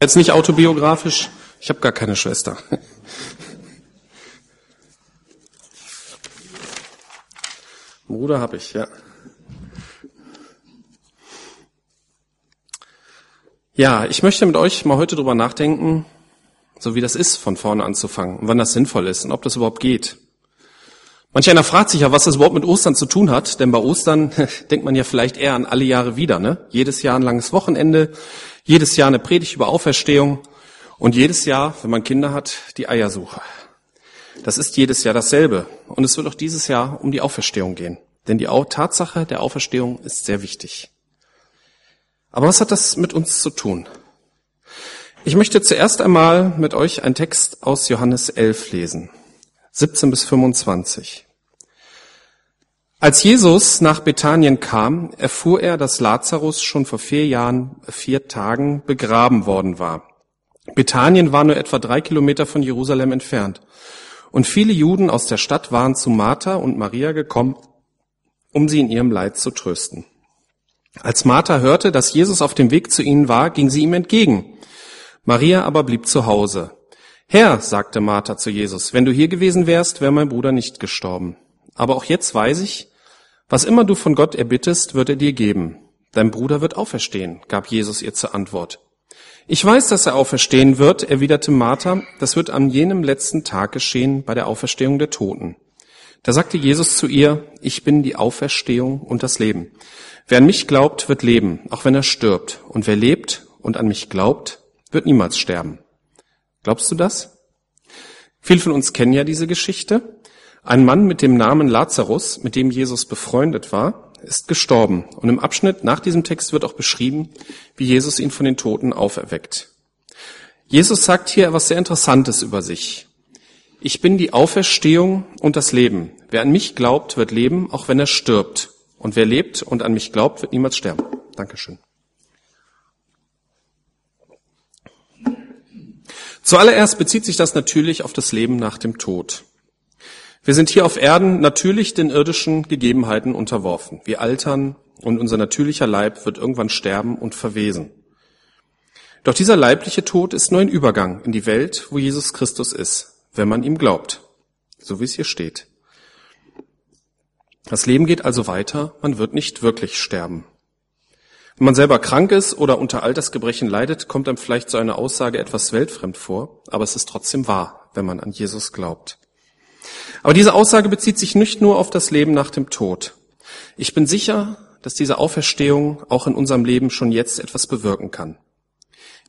Jetzt nicht autobiografisch. Ich habe gar keine Schwester. Bruder habe ich, ja. Ja, ich möchte mit euch mal heute drüber nachdenken, so wie das ist, von vorne anzufangen und wann das sinnvoll ist und ob das überhaupt geht. Manch einer fragt sich ja, was das überhaupt mit Ostern zu tun hat, denn bei Ostern denkt man ja vielleicht eher an alle Jahre wieder, ne? Jedes Jahr ein langes Wochenende, jedes Jahr eine Predigt über Auferstehung und jedes Jahr, wenn man Kinder hat, die Eiersuche. Das ist jedes Jahr dasselbe und es wird auch dieses Jahr um die Auferstehung gehen, denn die Tatsache der Auferstehung ist sehr wichtig. Aber was hat das mit uns zu tun? Ich möchte zuerst einmal mit euch einen Text aus Johannes 11 lesen. 17 bis 25. Als Jesus nach Bethanien kam, erfuhr er, dass Lazarus schon vor vier Jahren, vier Tagen begraben worden war. Bethanien war nur etwa drei Kilometer von Jerusalem entfernt. Und viele Juden aus der Stadt waren zu Martha und Maria gekommen, um sie in ihrem Leid zu trösten. Als Martha hörte, dass Jesus auf dem Weg zu ihnen war, ging sie ihm entgegen. Maria aber blieb zu Hause. Herr, sagte Martha zu Jesus, wenn du hier gewesen wärst, wäre mein Bruder nicht gestorben. Aber auch jetzt weiß ich, was immer du von Gott erbittest, wird er dir geben. Dein Bruder wird auferstehen, gab Jesus ihr zur Antwort. Ich weiß, dass er auferstehen wird, erwiderte Martha, das wird an jenem letzten Tag geschehen bei der Auferstehung der Toten. Da sagte Jesus zu ihr, ich bin die Auferstehung und das Leben. Wer an mich glaubt, wird leben, auch wenn er stirbt. Und wer lebt und an mich glaubt, wird niemals sterben. Glaubst du das? Viele von uns kennen ja diese Geschichte. Ein Mann mit dem Namen Lazarus, mit dem Jesus befreundet war, ist gestorben. Und im Abschnitt nach diesem Text wird auch beschrieben, wie Jesus ihn von den Toten auferweckt. Jesus sagt hier etwas sehr Interessantes über sich. Ich bin die Auferstehung und das Leben. Wer an mich glaubt, wird leben, auch wenn er stirbt. Und wer lebt und an mich glaubt, wird niemals sterben. Dankeschön. Zuallererst bezieht sich das natürlich auf das Leben nach dem Tod. Wir sind hier auf Erden natürlich den irdischen Gegebenheiten unterworfen. Wir altern und unser natürlicher Leib wird irgendwann sterben und verwesen. Doch dieser leibliche Tod ist nur ein Übergang in die Welt, wo Jesus Christus ist, wenn man ihm glaubt, so wie es hier steht. Das Leben geht also weiter, man wird nicht wirklich sterben. Wenn man selber krank ist oder unter Altersgebrechen leidet, kommt einem vielleicht so eine Aussage etwas weltfremd vor, aber es ist trotzdem wahr, wenn man an Jesus glaubt. Aber diese Aussage bezieht sich nicht nur auf das Leben nach dem Tod. Ich bin sicher, dass diese Auferstehung auch in unserem Leben schon jetzt etwas bewirken kann.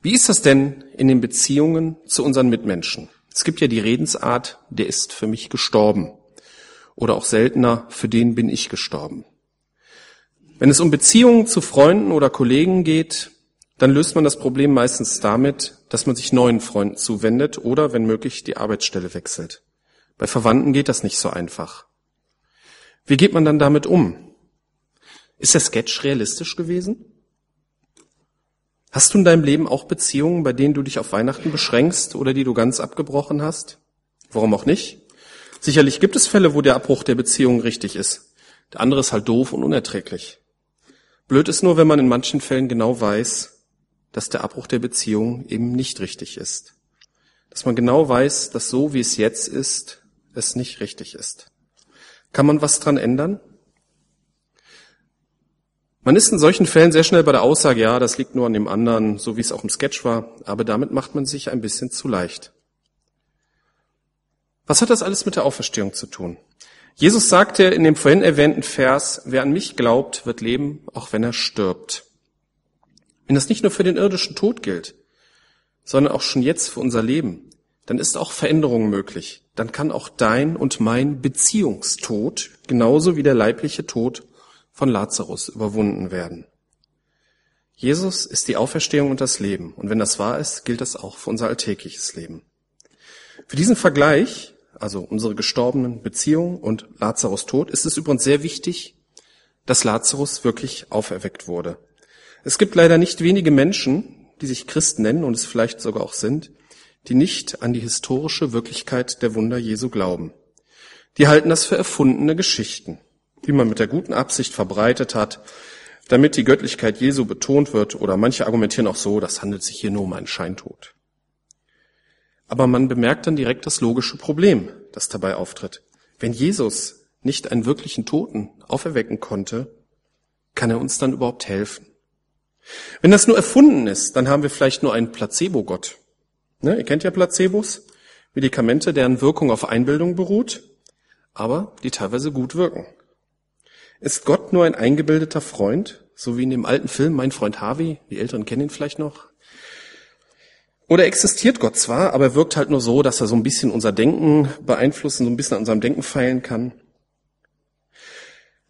Wie ist das denn in den Beziehungen zu unseren Mitmenschen? Es gibt ja die Redensart, der ist für mich gestorben. Oder auch seltener, für den bin ich gestorben. Wenn es um Beziehungen zu Freunden oder Kollegen geht, dann löst man das Problem meistens damit, dass man sich neuen Freunden zuwendet oder, wenn möglich, die Arbeitsstelle wechselt. Bei Verwandten geht das nicht so einfach. Wie geht man dann damit um? Ist der Sketch realistisch gewesen? Hast du in deinem Leben auch Beziehungen, bei denen du dich auf Weihnachten beschränkst oder die du ganz abgebrochen hast? Warum auch nicht? Sicherlich gibt es Fälle, wo der Abbruch der Beziehung richtig ist. Der andere ist halt doof und unerträglich. Blöd ist nur, wenn man in manchen Fällen genau weiß, dass der Abbruch der Beziehung eben nicht richtig ist. Dass man genau weiß, dass so wie es jetzt ist, es nicht richtig ist. Kann man was dran ändern? Man ist in solchen Fällen sehr schnell bei der Aussage, ja, das liegt nur an dem anderen, so wie es auch im Sketch war, aber damit macht man sich ein bisschen zu leicht. Was hat das alles mit der Auferstehung zu tun? Jesus sagte in dem vorhin erwähnten Vers, wer an mich glaubt, wird leben, auch wenn er stirbt. Wenn das nicht nur für den irdischen Tod gilt, sondern auch schon jetzt für unser Leben, dann ist auch Veränderung möglich. Dann kann auch dein und mein Beziehungstod, genauso wie der leibliche Tod von Lazarus, überwunden werden. Jesus ist die Auferstehung und das Leben. Und wenn das wahr ist, gilt das auch für unser alltägliches Leben. Für diesen Vergleich also unsere gestorbenen Beziehungen und Lazarus Tod, ist es übrigens sehr wichtig, dass Lazarus wirklich auferweckt wurde. Es gibt leider nicht wenige Menschen, die sich Christen nennen und es vielleicht sogar auch sind, die nicht an die historische Wirklichkeit der Wunder Jesu glauben. Die halten das für erfundene Geschichten, die man mit der guten Absicht verbreitet hat, damit die Göttlichkeit Jesu betont wird, oder manche argumentieren auch so, das handelt sich hier nur um einen Scheintod. Aber man bemerkt dann direkt das logische Problem, das dabei auftritt. Wenn Jesus nicht einen wirklichen Toten auferwecken konnte, kann er uns dann überhaupt helfen? Wenn das nur erfunden ist, dann haben wir vielleicht nur einen Placebo-Gott. Ne, ihr kennt ja Placebos, Medikamente, deren Wirkung auf Einbildung beruht, aber die teilweise gut wirken. Ist Gott nur ein eingebildeter Freund, so wie in dem alten Film Mein Freund Harvey? Die Älteren kennen ihn vielleicht noch. Oder existiert Gott zwar, aber er wirkt halt nur so, dass er so ein bisschen unser Denken beeinflussen, so ein bisschen an unserem Denken feilen kann.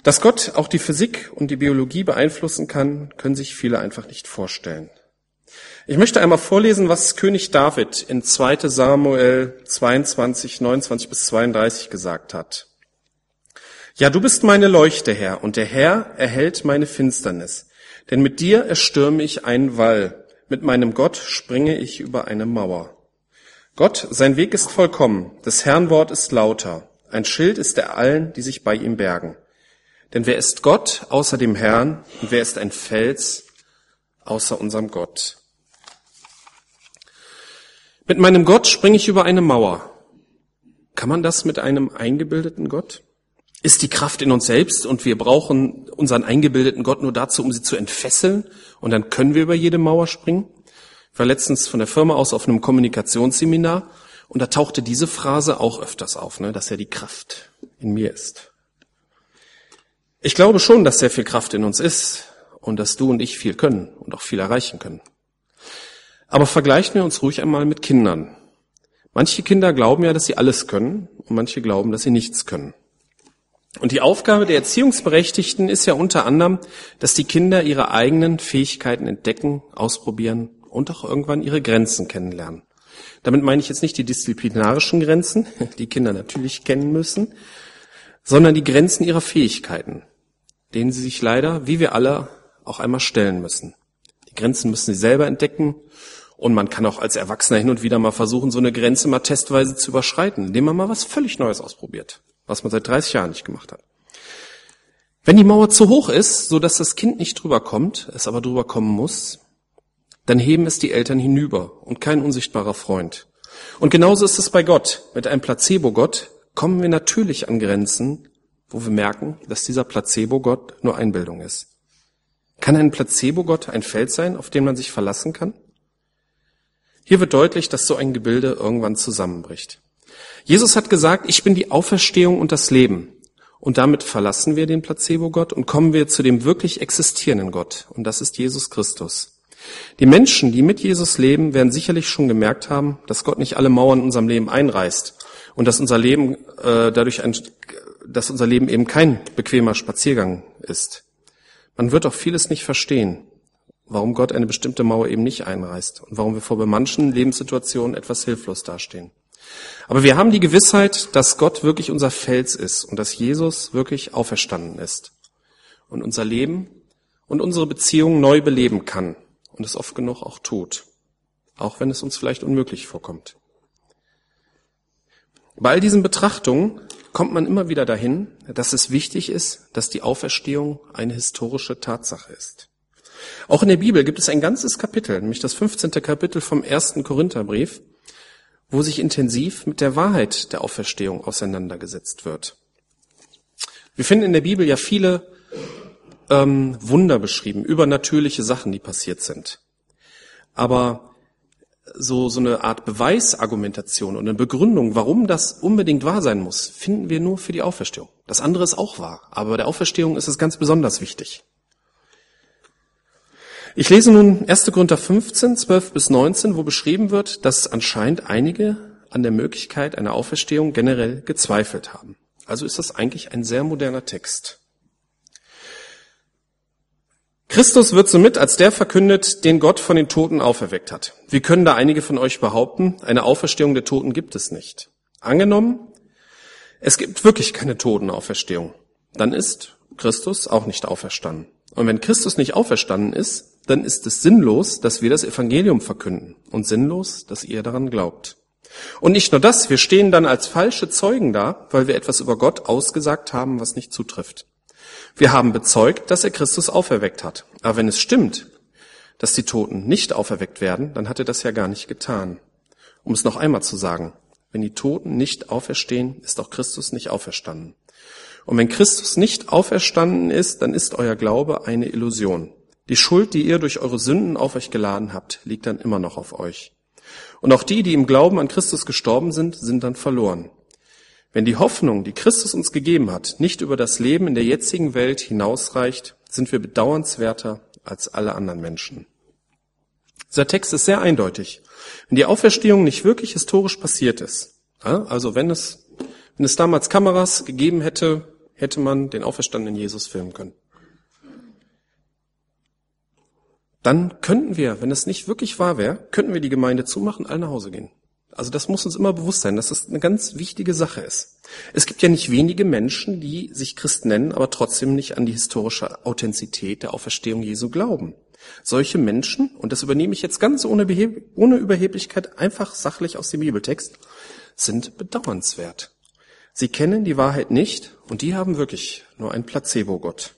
Dass Gott auch die Physik und die Biologie beeinflussen kann, können sich viele einfach nicht vorstellen. Ich möchte einmal vorlesen, was König David in 2 Samuel 22, 29 bis 32 gesagt hat. Ja, du bist meine Leuchte, Herr, und der Herr erhält meine Finsternis. Denn mit dir erstürme ich einen Wall mit meinem Gott springe ich über eine Mauer. Gott, sein Weg ist vollkommen, des Herrn Wort ist lauter, ein Schild ist er allen, die sich bei ihm bergen. Denn wer ist Gott außer dem Herrn und wer ist ein Fels außer unserem Gott? Mit meinem Gott springe ich über eine Mauer. Kann man das mit einem eingebildeten Gott? Ist die Kraft in uns selbst und wir brauchen unseren eingebildeten Gott nur dazu, um sie zu entfesseln und dann können wir über jede Mauer springen? Ich war letztens von der Firma aus auf einem Kommunikationsseminar und da tauchte diese Phrase auch öfters auf, ne, dass ja die Kraft in mir ist. Ich glaube schon, dass sehr viel Kraft in uns ist und dass du und ich viel können und auch viel erreichen können. Aber vergleichen wir uns ruhig einmal mit Kindern. Manche Kinder glauben ja, dass sie alles können und manche glauben, dass sie nichts können. Und die Aufgabe der Erziehungsberechtigten ist ja unter anderem, dass die Kinder ihre eigenen Fähigkeiten entdecken, ausprobieren und auch irgendwann ihre Grenzen kennenlernen. Damit meine ich jetzt nicht die disziplinarischen Grenzen, die Kinder natürlich kennen müssen, sondern die Grenzen ihrer Fähigkeiten, denen sie sich leider, wie wir alle, auch einmal stellen müssen. Die Grenzen müssen sie selber entdecken und man kann auch als Erwachsener hin und wieder mal versuchen, so eine Grenze mal testweise zu überschreiten, indem man mal was völlig Neues ausprobiert was man seit 30 Jahren nicht gemacht hat. Wenn die Mauer zu hoch ist, so dass das Kind nicht drüber kommt, es aber drüber kommen muss, dann heben es die Eltern hinüber und kein unsichtbarer Freund. Und genauso ist es bei Gott. Mit einem Placebo-Gott kommen wir natürlich an Grenzen, wo wir merken, dass dieser Placebo-Gott nur Einbildung ist. Kann ein Placebo-Gott ein Feld sein, auf den man sich verlassen kann? Hier wird deutlich, dass so ein Gebilde irgendwann zusammenbricht. Jesus hat gesagt, ich bin die Auferstehung und das Leben. Und damit verlassen wir den Placebo-Gott und kommen wir zu dem wirklich existierenden Gott. Und das ist Jesus Christus. Die Menschen, die mit Jesus leben, werden sicherlich schon gemerkt haben, dass Gott nicht alle Mauern in unserem Leben einreißt und dass unser Leben äh, dadurch ein, dass unser Leben eben kein bequemer Spaziergang ist. Man wird auch vieles nicht verstehen, warum Gott eine bestimmte Mauer eben nicht einreißt und warum wir vor manchen Lebenssituationen etwas hilflos dastehen. Aber wir haben die Gewissheit, dass Gott wirklich unser Fels ist und dass Jesus wirklich auferstanden ist und unser Leben und unsere Beziehung neu beleben kann und es oft genug auch tut, auch wenn es uns vielleicht unmöglich vorkommt. Bei all diesen Betrachtungen kommt man immer wieder dahin, dass es wichtig ist, dass die Auferstehung eine historische Tatsache ist. Auch in der Bibel gibt es ein ganzes Kapitel, nämlich das 15. Kapitel vom ersten Korintherbrief, wo sich intensiv mit der Wahrheit der Auferstehung auseinandergesetzt wird. Wir finden in der Bibel ja viele ähm, Wunder beschrieben, übernatürliche Sachen, die passiert sind. Aber so, so eine Art Beweisargumentation und eine Begründung, warum das unbedingt wahr sein muss, finden wir nur für die Auferstehung. Das andere ist auch wahr, aber bei der Auferstehung ist es ganz besonders wichtig. Ich lese nun 1. Korinther 15, 12 bis 19, wo beschrieben wird, dass anscheinend einige an der Möglichkeit einer Auferstehung generell gezweifelt haben. Also ist das eigentlich ein sehr moderner Text. Christus wird somit als der verkündet, den Gott von den Toten auferweckt hat. Wie können da einige von euch behaupten, eine Auferstehung der Toten gibt es nicht? Angenommen, es gibt wirklich keine Totenauferstehung. Dann ist Christus auch nicht auferstanden. Und wenn Christus nicht auferstanden ist, dann ist es sinnlos, dass wir das Evangelium verkünden und sinnlos, dass ihr daran glaubt. Und nicht nur das, wir stehen dann als falsche Zeugen da, weil wir etwas über Gott ausgesagt haben, was nicht zutrifft. Wir haben bezeugt, dass er Christus auferweckt hat. Aber wenn es stimmt, dass die Toten nicht auferweckt werden, dann hat er das ja gar nicht getan. Um es noch einmal zu sagen, wenn die Toten nicht auferstehen, ist auch Christus nicht auferstanden. Und wenn Christus nicht auferstanden ist, dann ist euer Glaube eine Illusion. Die Schuld, die ihr durch eure Sünden auf euch geladen habt, liegt dann immer noch auf euch. Und auch die, die im Glauben an Christus gestorben sind, sind dann verloren. Wenn die Hoffnung, die Christus uns gegeben hat, nicht über das Leben in der jetzigen Welt hinausreicht, sind wir bedauernswerter als alle anderen Menschen. Dieser Text ist sehr eindeutig. Wenn die Auferstehung nicht wirklich historisch passiert ist, also wenn es, wenn es damals Kameras gegeben hätte, hätte man den auferstandenen Jesus filmen können. Dann könnten wir, wenn es nicht wirklich wahr wäre, könnten wir die Gemeinde zumachen, alle nach Hause gehen. Also das muss uns immer bewusst sein, dass das eine ganz wichtige Sache ist. Es gibt ja nicht wenige Menschen, die sich Christ nennen, aber trotzdem nicht an die historische Authentizität der Auferstehung Jesu glauben. Solche Menschen, und das übernehme ich jetzt ganz ohne, Beheb ohne Überheblichkeit, einfach sachlich aus dem Bibeltext, sind bedauernswert. Sie kennen die Wahrheit nicht und die haben wirklich nur ein Placebo-Gott.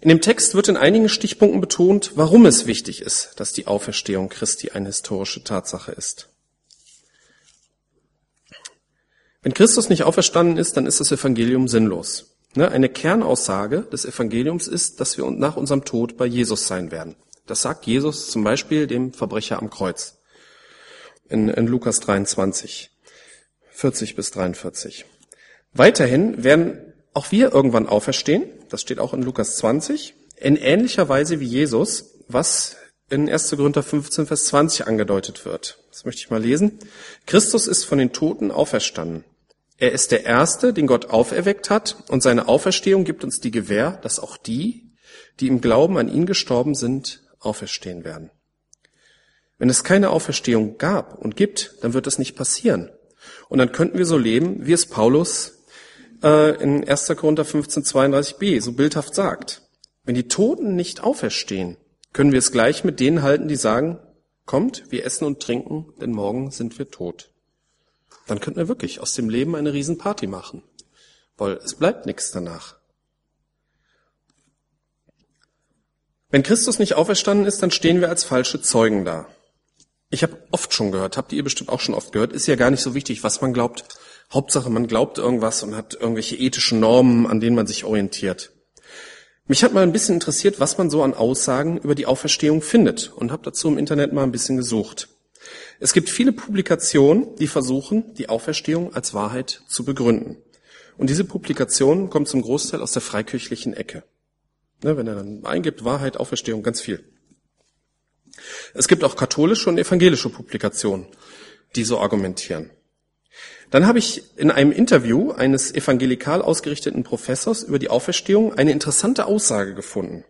In dem Text wird in einigen Stichpunkten betont, warum es wichtig ist, dass die Auferstehung Christi eine historische Tatsache ist. Wenn Christus nicht auferstanden ist, dann ist das Evangelium sinnlos. Ne, eine Kernaussage des Evangeliums ist, dass wir nach unserem Tod bei Jesus sein werden. Das sagt Jesus zum Beispiel dem Verbrecher am Kreuz in, in Lukas 23, 40 bis 43. Weiterhin werden auch wir irgendwann auferstehen, das steht auch in Lukas 20, in ähnlicher Weise wie Jesus, was in 1. Korinther 15, Vers 20 angedeutet wird. Das möchte ich mal lesen. Christus ist von den Toten auferstanden. Er ist der Erste, den Gott auferweckt hat, und seine Auferstehung gibt uns die Gewähr, dass auch die, die im Glauben an ihn gestorben sind, auferstehen werden. Wenn es keine Auferstehung gab und gibt, dann wird das nicht passieren. Und dann könnten wir so leben, wie es Paulus äh, in 1. Korinther 15, 32b so bildhaft sagt. Wenn die Toten nicht auferstehen, können wir es gleich mit denen halten, die sagen, kommt, wir essen und trinken, denn morgen sind wir tot dann könnten wir wirklich aus dem Leben eine Riesenparty machen, weil es bleibt nichts danach. Wenn Christus nicht auferstanden ist, dann stehen wir als falsche Zeugen da. Ich habe oft schon gehört, habt ihr bestimmt auch schon oft gehört, ist ja gar nicht so wichtig, was man glaubt. Hauptsache, man glaubt irgendwas und hat irgendwelche ethischen Normen, an denen man sich orientiert. Mich hat mal ein bisschen interessiert, was man so an Aussagen über die Auferstehung findet und habe dazu im Internet mal ein bisschen gesucht. Es gibt viele Publikationen, die versuchen, die Auferstehung als Wahrheit zu begründen. Und diese Publikationen kommen zum Großteil aus der freikirchlichen Ecke. Ne, wenn er dann eingibt, Wahrheit, Auferstehung, ganz viel. Es gibt auch katholische und evangelische Publikationen, die so argumentieren. Dann habe ich in einem Interview eines evangelikal ausgerichteten Professors über die Auferstehung eine interessante Aussage gefunden.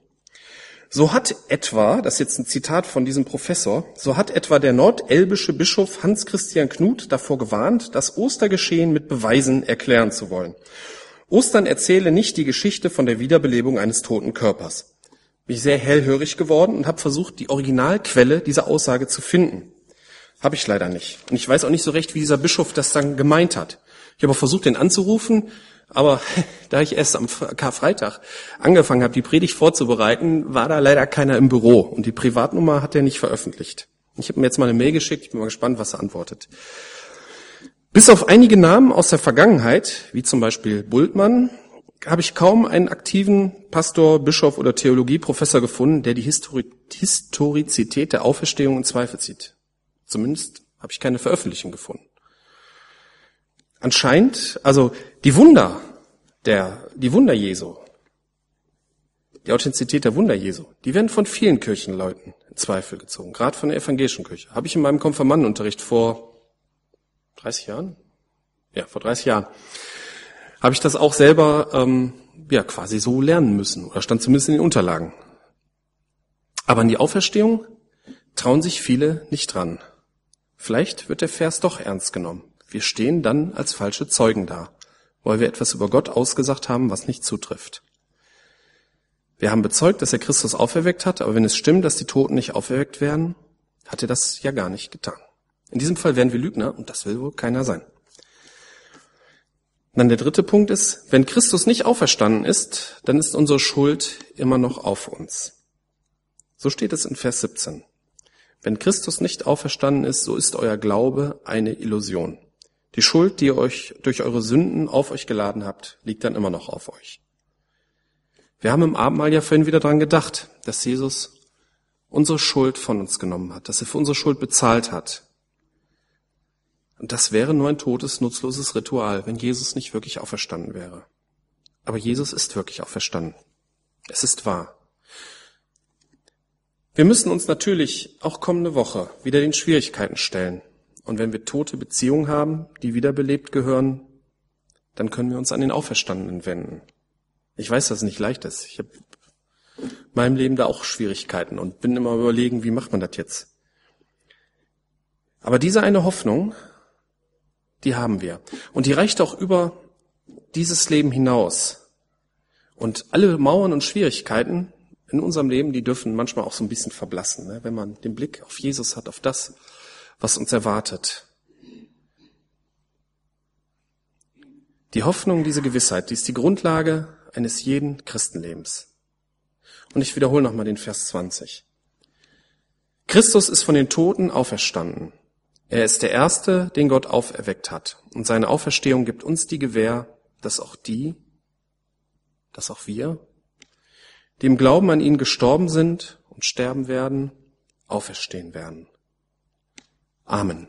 So hat etwa, das ist jetzt ein Zitat von diesem Professor, so hat etwa der nordelbische Bischof Hans Christian Knut davor gewarnt, das Ostergeschehen mit Beweisen erklären zu wollen. Ostern erzähle nicht die Geschichte von der Wiederbelebung eines toten Körpers. Bin ich sehr hellhörig geworden und habe versucht, die Originalquelle dieser Aussage zu finden. Habe ich leider nicht. Und ich weiß auch nicht so recht, wie dieser Bischof das dann gemeint hat. Ich habe versucht, den anzurufen, aber da ich erst am Karfreitag angefangen habe, die Predigt vorzubereiten, war da leider keiner im Büro und die Privatnummer hat er nicht veröffentlicht. Ich habe mir jetzt mal eine Mail geschickt, ich bin mal gespannt, was er antwortet. Bis auf einige Namen aus der Vergangenheit, wie zum Beispiel Bultmann, habe ich kaum einen aktiven Pastor, Bischof oder Theologieprofessor gefunden, der die Histori Historizität der Auferstehung in Zweifel zieht. Zumindest habe ich keine Veröffentlichung gefunden. Anscheinend, also die Wunder der, die Wunder Jesu, die Authentizität der Wunder Jesu, die werden von vielen Kirchenleuten in Zweifel gezogen, gerade von der evangelischen Kirche. Habe ich in meinem Konfirmandenunterricht vor 30 Jahren? Ja, vor 30 Jahren. Habe ich das auch selber ähm, ja quasi so lernen müssen oder stand zumindest in den Unterlagen. Aber an die Auferstehung trauen sich viele nicht dran. Vielleicht wird der Vers doch ernst genommen. Wir stehen dann als falsche Zeugen da, weil wir etwas über Gott ausgesagt haben, was nicht zutrifft. Wir haben bezeugt, dass er Christus auferweckt hat, aber wenn es stimmt, dass die Toten nicht auferweckt werden, hat er das ja gar nicht getan. In diesem Fall wären wir Lügner und das will wohl keiner sein. Dann der dritte Punkt ist, wenn Christus nicht auferstanden ist, dann ist unsere Schuld immer noch auf uns. So steht es in Vers 17. Wenn Christus nicht auferstanden ist, so ist euer Glaube eine Illusion. Die Schuld, die ihr euch durch eure Sünden auf euch geladen habt, liegt dann immer noch auf euch. Wir haben im Abendmahl ja vorhin wieder dran gedacht, dass Jesus unsere Schuld von uns genommen hat, dass er für unsere Schuld bezahlt hat. Und das wäre nur ein totes, nutzloses Ritual, wenn Jesus nicht wirklich auferstanden wäre. Aber Jesus ist wirklich auferstanden. Es ist wahr. Wir müssen uns natürlich auch kommende Woche wieder den Schwierigkeiten stellen. Und wenn wir tote Beziehungen haben, die wiederbelebt gehören, dann können wir uns an den Auferstandenen wenden. Ich weiß, dass es nicht leicht ist. Ich habe in meinem Leben da auch Schwierigkeiten und bin immer überlegen, wie macht man das jetzt? Aber diese eine Hoffnung, die haben wir. Und die reicht auch über dieses Leben hinaus. Und alle Mauern und Schwierigkeiten in unserem Leben, die dürfen manchmal auch so ein bisschen verblassen, ne? wenn man den Blick auf Jesus hat, auf das, was uns erwartet. Die Hoffnung, diese Gewissheit, die ist die Grundlage eines jeden Christenlebens. Und ich wiederhole nochmal den Vers 20. Christus ist von den Toten auferstanden. Er ist der Erste, den Gott auferweckt hat. Und seine Auferstehung gibt uns die Gewähr, dass auch die, dass auch wir, die im Glauben an ihn gestorben sind und sterben werden, auferstehen werden. Amen.